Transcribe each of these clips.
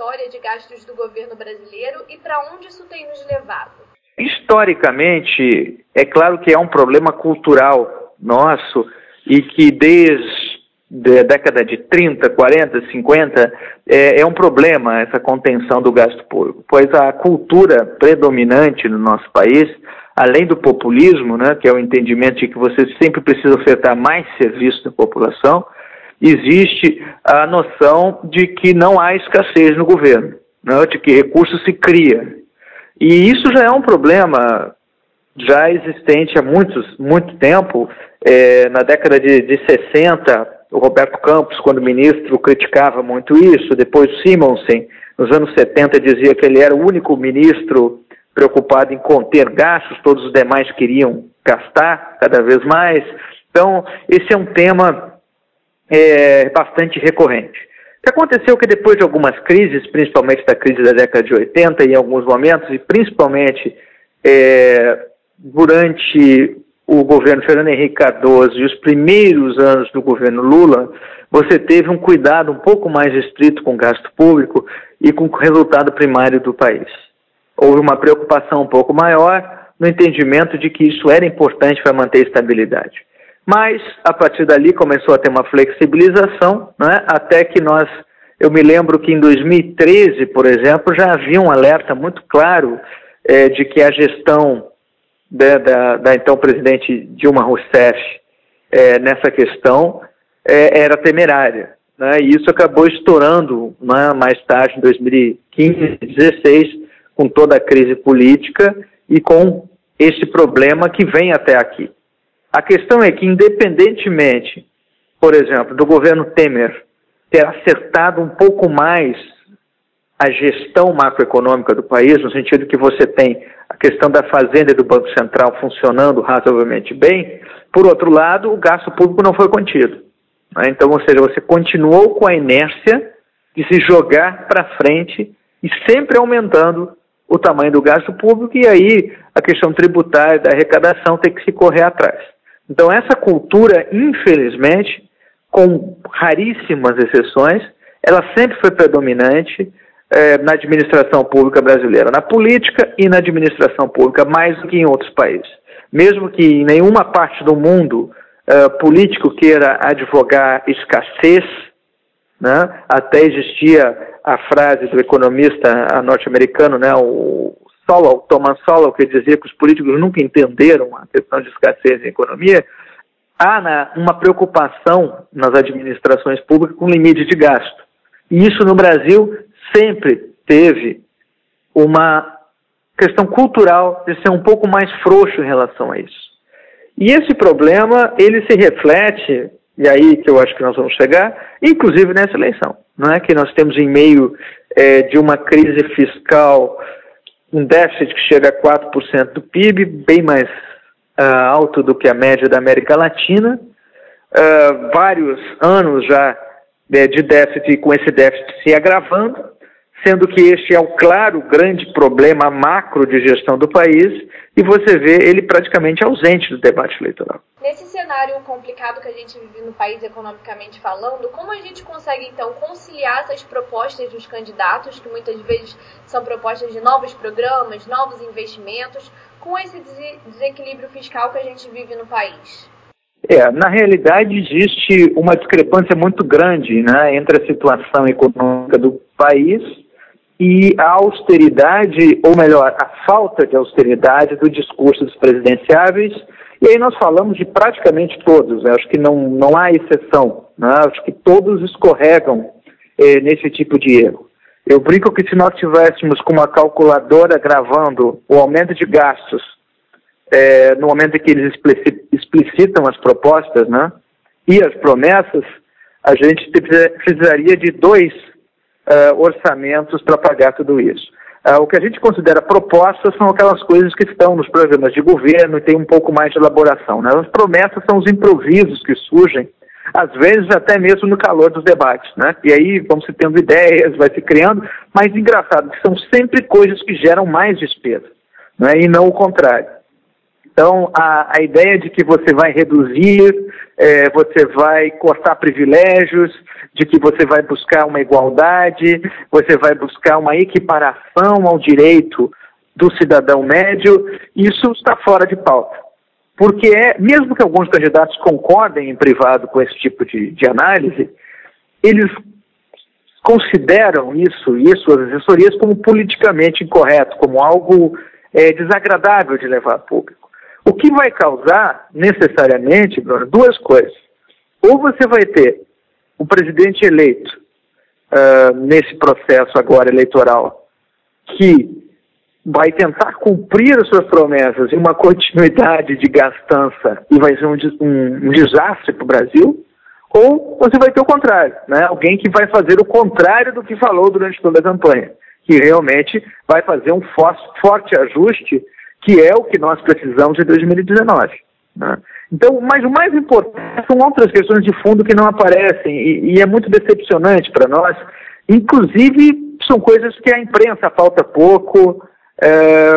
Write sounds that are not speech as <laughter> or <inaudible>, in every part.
trajetória de gastos do governo brasileiro e para onde isso tem nos levado? Historicamente, é claro que é um problema cultural nosso e que desde a década de 30, 40, 50 é, é um problema essa contenção do gasto público, pois a cultura predominante no nosso país além do populismo, né, que é o entendimento de que você sempre precisa ofertar mais serviço da população, existe a noção de que não há escassez no governo, né, de que recurso se cria. E isso já é um problema já existente há muitos, muito tempo. É, na década de, de 60, o Roberto Campos, quando ministro, criticava muito isso. Depois, Simonsen, nos anos 70, dizia que ele era o único ministro preocupado em conter gastos, todos os demais queriam gastar cada vez mais. Então, esse é um tema é, bastante recorrente. O que aconteceu que depois de algumas crises, principalmente da crise da década de 80 em alguns momentos, e principalmente é, durante o governo Fernando Henrique Cardoso e os primeiros anos do governo Lula, você teve um cuidado um pouco mais estrito com o gasto público e com o resultado primário do país houve uma preocupação um pouco maior no entendimento de que isso era importante para manter a estabilidade. Mas, a partir dali, começou a ter uma flexibilização, né, até que nós, eu me lembro que em 2013, por exemplo, já havia um alerta muito claro é, de que a gestão da, da, da, então presidente Dilma Rousseff é, nessa questão é, era temerária. Né, e isso acabou estourando né, mais tarde, em 2015, 2016, com toda a crise política e com esse problema que vem até aqui. A questão é que, independentemente, por exemplo, do governo Temer ter acertado um pouco mais a gestão macroeconômica do país, no sentido que você tem a questão da Fazenda e do Banco Central funcionando razoavelmente bem, por outro lado, o gasto público não foi contido. Né? Então, ou seja, você continuou com a inércia de se jogar para frente e sempre aumentando o tamanho do gasto público e aí a questão tributária da arrecadação tem que se correr atrás. Então, essa cultura, infelizmente, com raríssimas exceções, ela sempre foi predominante eh, na administração pública brasileira, na política e na administração pública, mais do que em outros países. Mesmo que em nenhuma parte do mundo eh, político queira advogar escassez, né, até existia a frase do economista norte-americano, né, o Solow, Thomas Solow, que dizia que os políticos nunca entenderam a questão de escassez em economia, há na, uma preocupação nas administrações públicas com limite de gasto. E isso no Brasil sempre teve uma questão cultural de ser um pouco mais frouxo em relação a isso. E esse problema, ele se reflete, e aí que eu acho que nós vamos chegar, inclusive nessa eleição não é que nós temos em meio é, de uma crise fiscal um déficit que chega a 4% do PIB, bem mais uh, alto do que a média da América Latina, uh, vários anos já é, de déficit, com esse déficit se agravando, sendo que este é o claro grande problema macro de gestão do país, e você vê ele praticamente ausente do debate eleitoral. Nesse cenário complicado que a gente vive no país economicamente falando, como a gente consegue então conciliar essas propostas dos candidatos, que muitas vezes são propostas de novos programas, novos investimentos, com esse desequilíbrio fiscal que a gente vive no país? É, na realidade existe uma discrepância muito grande né, entre a situação econômica do país e a austeridade, ou melhor, a falta de austeridade do discurso dos presidenciáveis e aí nós falamos de praticamente todos, né? acho que não, não há exceção, né? acho que todos escorregam eh, nesse tipo de erro. Eu brinco que se nós tivéssemos com uma calculadora gravando o aumento de gastos eh, no momento em que eles explicitam as propostas né, e as promessas, a gente precisaria de dois uh, orçamentos para pagar tudo isso. Uh, o que a gente considera propostas são aquelas coisas que estão nos programas de governo e tem um pouco mais de elaboração. Né? As promessas são os improvisos que surgem, às vezes até mesmo no calor dos debates. Né? E aí vão se tendo ideias, vai se criando, mas engraçado que são sempre coisas que geram mais despesa, né? e não o contrário. Então, a, a ideia de que você vai reduzir, é, você vai cortar privilégios, de que você vai buscar uma igualdade, você vai buscar uma equiparação ao direito do cidadão médio, isso está fora de pauta. Porque é, mesmo que alguns candidatos concordem em privado com esse tipo de, de análise, eles consideram isso e suas assessorias como politicamente incorreto, como algo é, desagradável de levar a público. O que vai causar, necessariamente, Bruno, duas coisas. Ou você vai ter o presidente eleito uh, nesse processo agora eleitoral que vai tentar cumprir as suas promessas em uma continuidade de gastança e vai ser um, um, um desastre para o Brasil, ou você vai ter o contrário, né? alguém que vai fazer o contrário do que falou durante toda a campanha, que realmente vai fazer um forte ajuste que é o que nós precisamos em 2019. Né? Então, mas o mais importante são outras questões de fundo que não aparecem e, e é muito decepcionante para nós. Inclusive, são coisas que a imprensa falta pouco é,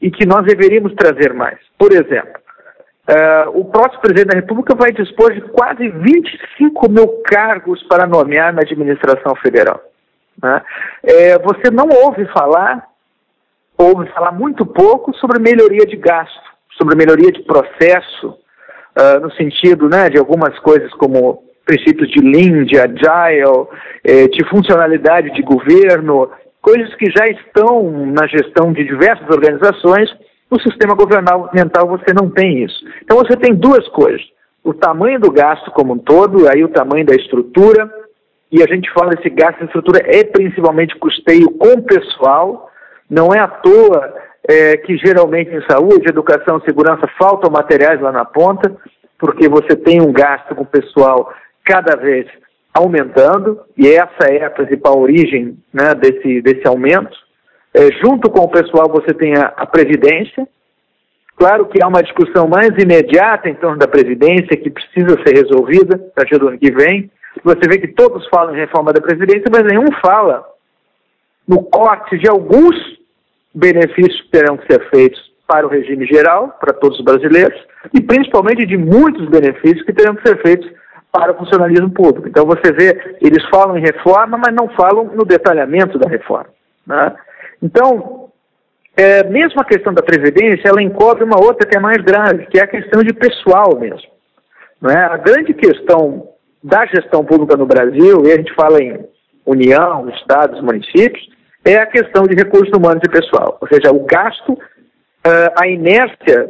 e que nós deveríamos trazer mais. Por exemplo, é, o próximo presidente da República vai dispor de quase 25 mil cargos para nomear na administração federal. Né? É, você não ouve falar ouve falar muito pouco sobre melhoria de gasto, sobre melhoria de processo, uh, no sentido né, de algumas coisas como princípios de Lean, de Agile, eh, de funcionalidade de governo, coisas que já estão na gestão de diversas organizações. No sistema governamental você não tem isso. Então você tem duas coisas: o tamanho do gasto como um todo, aí o tamanho da estrutura, e a gente fala esse gasto em estrutura é principalmente custeio com pessoal, não é à toa é, que geralmente em saúde, educação, segurança faltam materiais lá na ponta, porque você tem um gasto com o pessoal cada vez aumentando, e essa é a principal origem né, desse, desse aumento. É, junto com o pessoal você tem a, a Previdência. Claro que há uma discussão mais imediata em torno da Previdência que precisa ser resolvida a partir do ano que vem. Você vê que todos falam em reforma da Previdência, mas nenhum fala no corte de alguns benefícios que terão que ser feitos para o regime geral, para todos os brasileiros, e principalmente de muitos benefícios que terão que ser feitos para o funcionalismo público. Então você vê, eles falam em reforma, mas não falam no detalhamento da reforma. Né? Então, é, mesmo a questão da Previdência, ela encobre uma outra que é mais grave, que é a questão de pessoal mesmo. Não é? A grande questão da gestão pública no Brasil, e a gente fala em União, Estados, municípios, é a questão de recursos humanos e pessoal. Ou seja, o gasto, uh, a inércia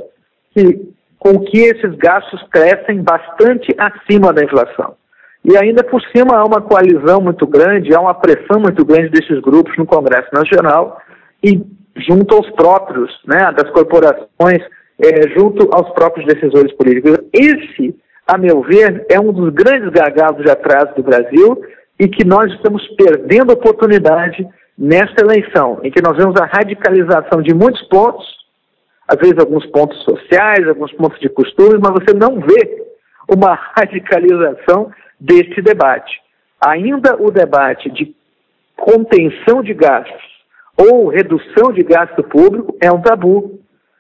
que, com que esses gastos crescem bastante acima da inflação. E ainda por cima há uma coalizão muito grande, há uma pressão muito grande desses grupos no Congresso Nacional e junto aos próprios, né, das corporações, é, junto aos próprios decisores políticos. Esse, a meu ver, é um dos grandes gargalos de atraso do Brasil e que nós estamos perdendo oportunidade nesta eleição, em que nós vemos a radicalização de muitos pontos, às vezes alguns pontos sociais, alguns pontos de costumes, mas você não vê uma <laughs> radicalização deste debate. Ainda o debate de contenção de gastos ou redução de gasto público é um tabu.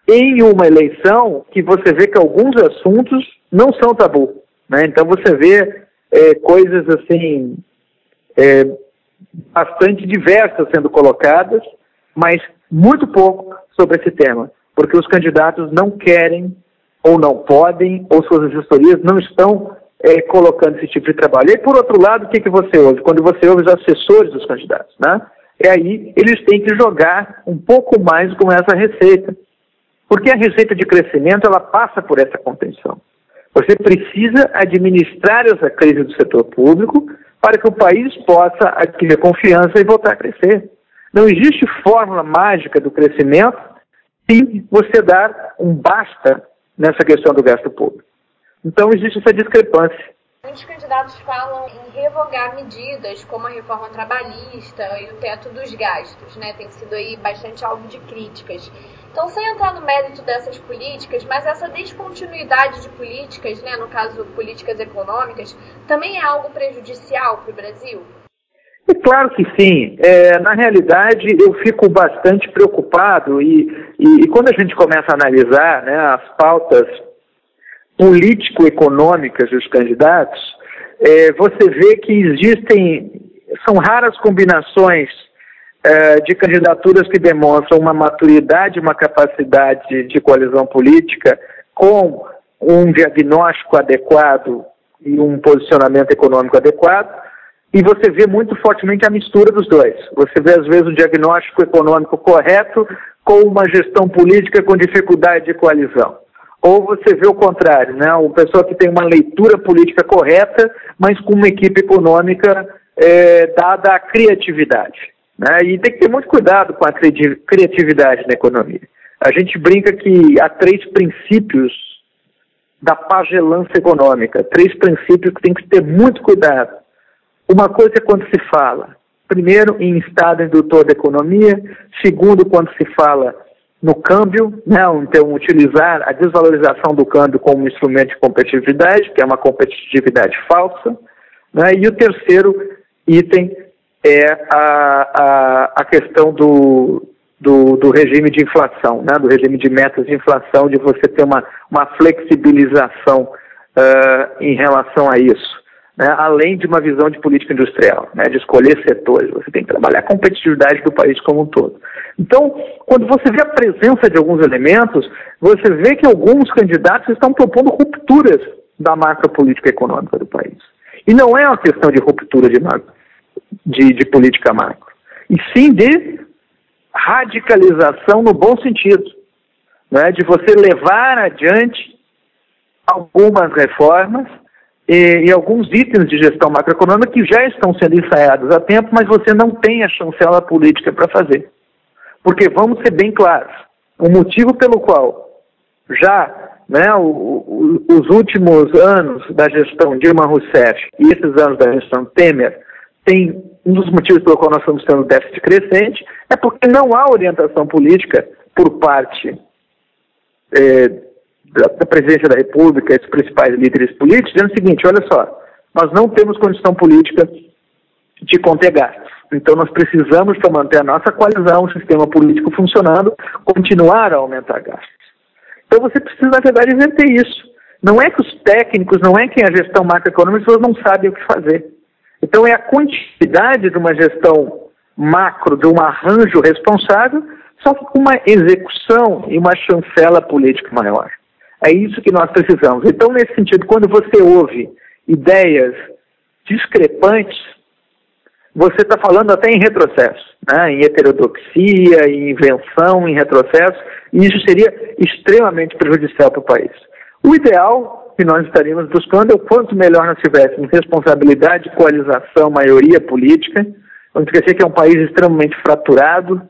Em uma eleição que você vê que alguns assuntos não são tabu. Né? Então você vê é, coisas assim é, bastante diversas sendo colocadas, mas muito pouco sobre esse tema, porque os candidatos não querem ou não podem, ou suas assessorias não estão é, colocando esse tipo de trabalho. E por outro lado, o que, que você ouve? Quando você ouve os assessores dos candidatos, né? É aí eles têm que jogar um pouco mais com essa receita. Porque a receita de crescimento ela passa por essa contenção. Você precisa administrar essa crise do setor público para que o país possa adquirir confiança e voltar a crescer. Não existe fórmula mágica do crescimento se você dar um basta nessa questão do gasto público. Então existe essa discrepância. Muitos candidatos falam em revogar medidas como a reforma trabalhista e o teto dos gastos, né? Tem sido aí bastante alvo de críticas. Então, sem entrar no mérito dessas políticas, mas essa descontinuidade de políticas, né, no caso políticas econômicas, também é algo prejudicial para o Brasil? É claro que sim. É, na realidade, eu fico bastante preocupado e, e, e, quando a gente começa a analisar né, as pautas político-econômicas dos candidatos, é, você vê que existem, são raras combinações de candidaturas que demonstram uma maturidade, uma capacidade de coalizão política com um diagnóstico adequado e um posicionamento econômico adequado e você vê muito fortemente a mistura dos dois. Você vê, às vezes, o diagnóstico econômico correto com uma gestão política com dificuldade de coalizão. Ou você vê o contrário, né? O pessoal que tem uma leitura política correta, mas com uma equipe econômica é, dada à criatividade. Né? E tem que ter muito cuidado com a criatividade na economia. A gente brinca que há três princípios da pagelância econômica, três princípios que tem que ter muito cuidado. Uma coisa é quando se fala, primeiro, em estado indutor da economia, segundo, quando se fala no câmbio, né, então utilizar a desvalorização do câmbio como instrumento de competitividade, que é uma competitividade falsa, né, e o terceiro item é a, a, a questão do, do, do, regime de inflação, né, do regime de metas de inflação, de você ter uma, uma flexibilização uh, em relação a isso né, além de uma visão de política industrial, né, de escolher setores. Você tem que trabalhar a competitividade do país como um todo. Então, quando você vê a presença de alguns elementos, você vê que alguns candidatos estão propondo rupturas da macropolítica econômica do país. E não é uma questão de ruptura de, macro, de, de política macro, e sim de radicalização no bom sentido, né, de você levar adiante algumas reformas e, e, alguns itens de gestão macroeconômica que já estão sendo ensaiados há tempo, mas você não tem a chancela política para fazer. Porque vamos ser bem claros, o motivo pelo qual já né, o, o, os últimos anos da gestão Dilma Rousseff e esses anos da gestão Temer tem um dos motivos pelo qual nós estamos tendo déficit crescente é porque não há orientação política por parte é, da, da presidência da República e dos principais líderes políticos, dizendo o seguinte: olha só, nós não temos condição política de conter gastos. Então nós precisamos, para manter a nossa coalizão, o sistema político funcionando, continuar a aumentar gastos. Então você precisa, na verdade, inverter isso. Não é que os técnicos, não é que a gestão macroeconômica, não sabem o que fazer. Então é a quantidade de uma gestão macro, de um arranjo responsável, só que com uma execução e uma chancela política maior. É isso que nós precisamos. Então, nesse sentido, quando você ouve ideias discrepantes, você está falando até em retrocesso, né? em heterodoxia, em invenção, em retrocesso, e isso seria extremamente prejudicial para o país. O ideal que nós estaríamos buscando é o quanto melhor nós tivéssemos responsabilidade, coalização, maioria política. Vamos esquecer que é um país extremamente fraturado,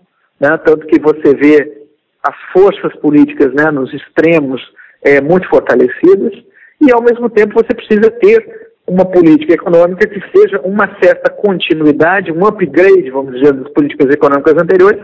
né? tanto que você vê as forças políticas né, nos extremos é, muito fortalecidas, e ao mesmo tempo você precisa ter uma política econômica que seja uma certa continuidade, um upgrade, vamos dizer, das políticas econômicas anteriores,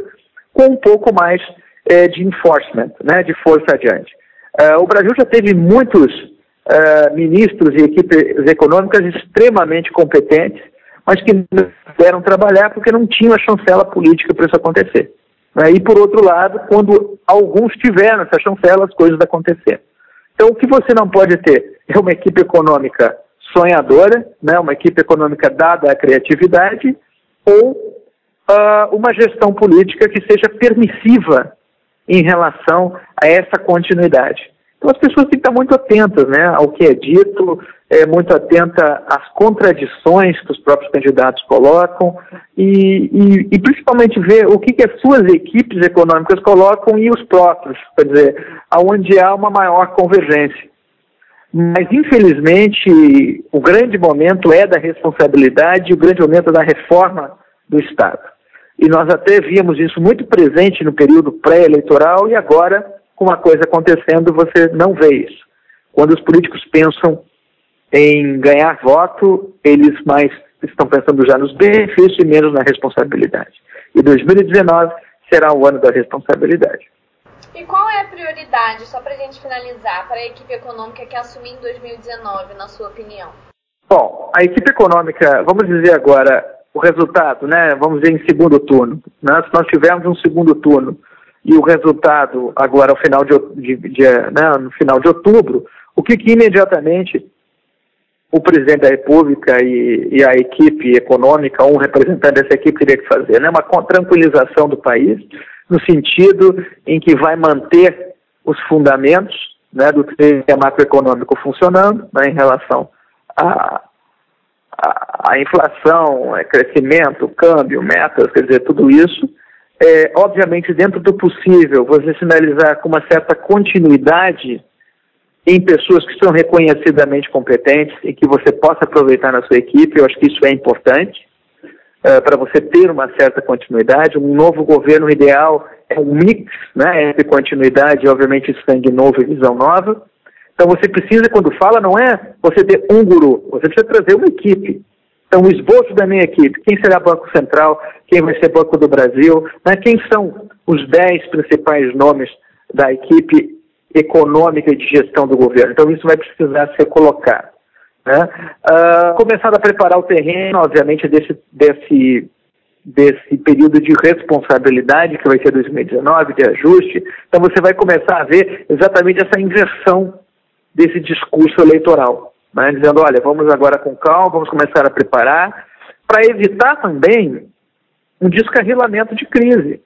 com um pouco mais é, de enforcement, né, de força adiante. Uh, o Brasil já teve muitos uh, ministros e equipes econômicas extremamente competentes, mas que não puderam trabalhar porque não tinham a chancela política para isso acontecer. Né? E, por outro lado, quando alguns tiveram essa chancela, as coisas aconteceram. Então, o que você não pode ter é uma equipe econômica sonhadora, né, uma equipe econômica dada à criatividade, ou uh, uma gestão política que seja permissiva em relação a essa continuidade. Então as pessoas têm que estar muito atentas né, ao que é dito, é, muito atenta às contradições que os próprios candidatos colocam e, e, e principalmente ver o que, que as suas equipes econômicas colocam e os próprios, quer dizer, aonde há uma maior convergência. Mas, infelizmente, o grande momento é da responsabilidade, o grande momento é da reforma do Estado. E nós até víamos isso muito presente no período pré-eleitoral e agora uma coisa acontecendo, você não vê isso. Quando os políticos pensam em ganhar voto, eles mais estão pensando já nos benefícios e menos na responsabilidade. E 2019 será o ano da responsabilidade. E qual é a prioridade, só para a gente finalizar, para a equipe econômica que assumir em 2019, na sua opinião? Bom, a equipe econômica, vamos dizer agora, o resultado, né, vamos dizer, em segundo turno, né, se nós tivermos um segundo turno e o resultado agora final de, de, de né, no final de outubro, o que, que imediatamente o presidente da República e, e, a equipe econômica, um representante dessa equipe teria que fazer, né? Uma tranquilização do país, no sentido em que vai manter os fundamentos né, do sistema macroeconômico funcionando né, em relação à a, a, inflação, é, crescimento, câmbio, metas, quer dizer, tudo isso. É, obviamente, dentro do possível, você sinalizar com uma certa continuidade em pessoas que são reconhecidamente competentes e que você possa aproveitar na sua equipe. Eu acho que isso é importante uh, para você ter uma certa continuidade. Um novo governo ideal é um mix né, entre continuidade obviamente, sangue novo e visão nova. Então, você precisa, quando fala, não é você ter um guru, você precisa trazer uma equipe. Então, o esboço da minha equipe, quem será Banco Central, quem vai ser Banco do Brasil, né, quem são os dez principais nomes da equipe econômica e de gestão do governo. Então, isso vai precisar ser colocado. Né? Uh, começar a preparar o terreno, obviamente, desse, desse, desse período de responsabilidade, que vai ser 2019, de ajuste. Então, você vai começar a ver exatamente essa inversão desse discurso eleitoral, né? dizendo: olha, vamos agora com calma, vamos começar a preparar, para evitar também um descarrilamento de crise.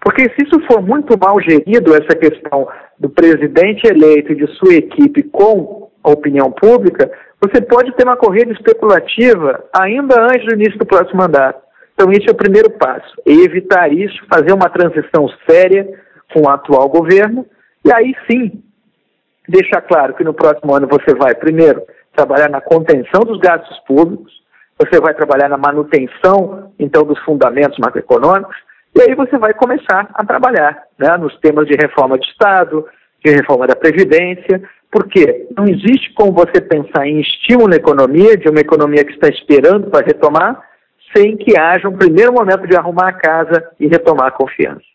Porque se isso for muito mal gerido, essa questão do presidente eleito e de sua equipe com a opinião pública, você pode ter uma corrida especulativa ainda antes do início do próximo mandato. Então, esse é o primeiro passo: evitar isso, fazer uma transição séria com o atual governo, e aí sim deixar claro que no próximo ano você vai, primeiro, trabalhar na contenção dos gastos públicos, você vai trabalhar na manutenção, então, dos fundamentos macroeconômicos, e aí você vai começar a trabalhar né, nos temas de reforma de Estado, de reforma da Previdência, porque não existe como você pensar em estímulo na economia, de uma economia que está esperando para retomar, sem que haja um primeiro momento de arrumar a casa e retomar a confiança.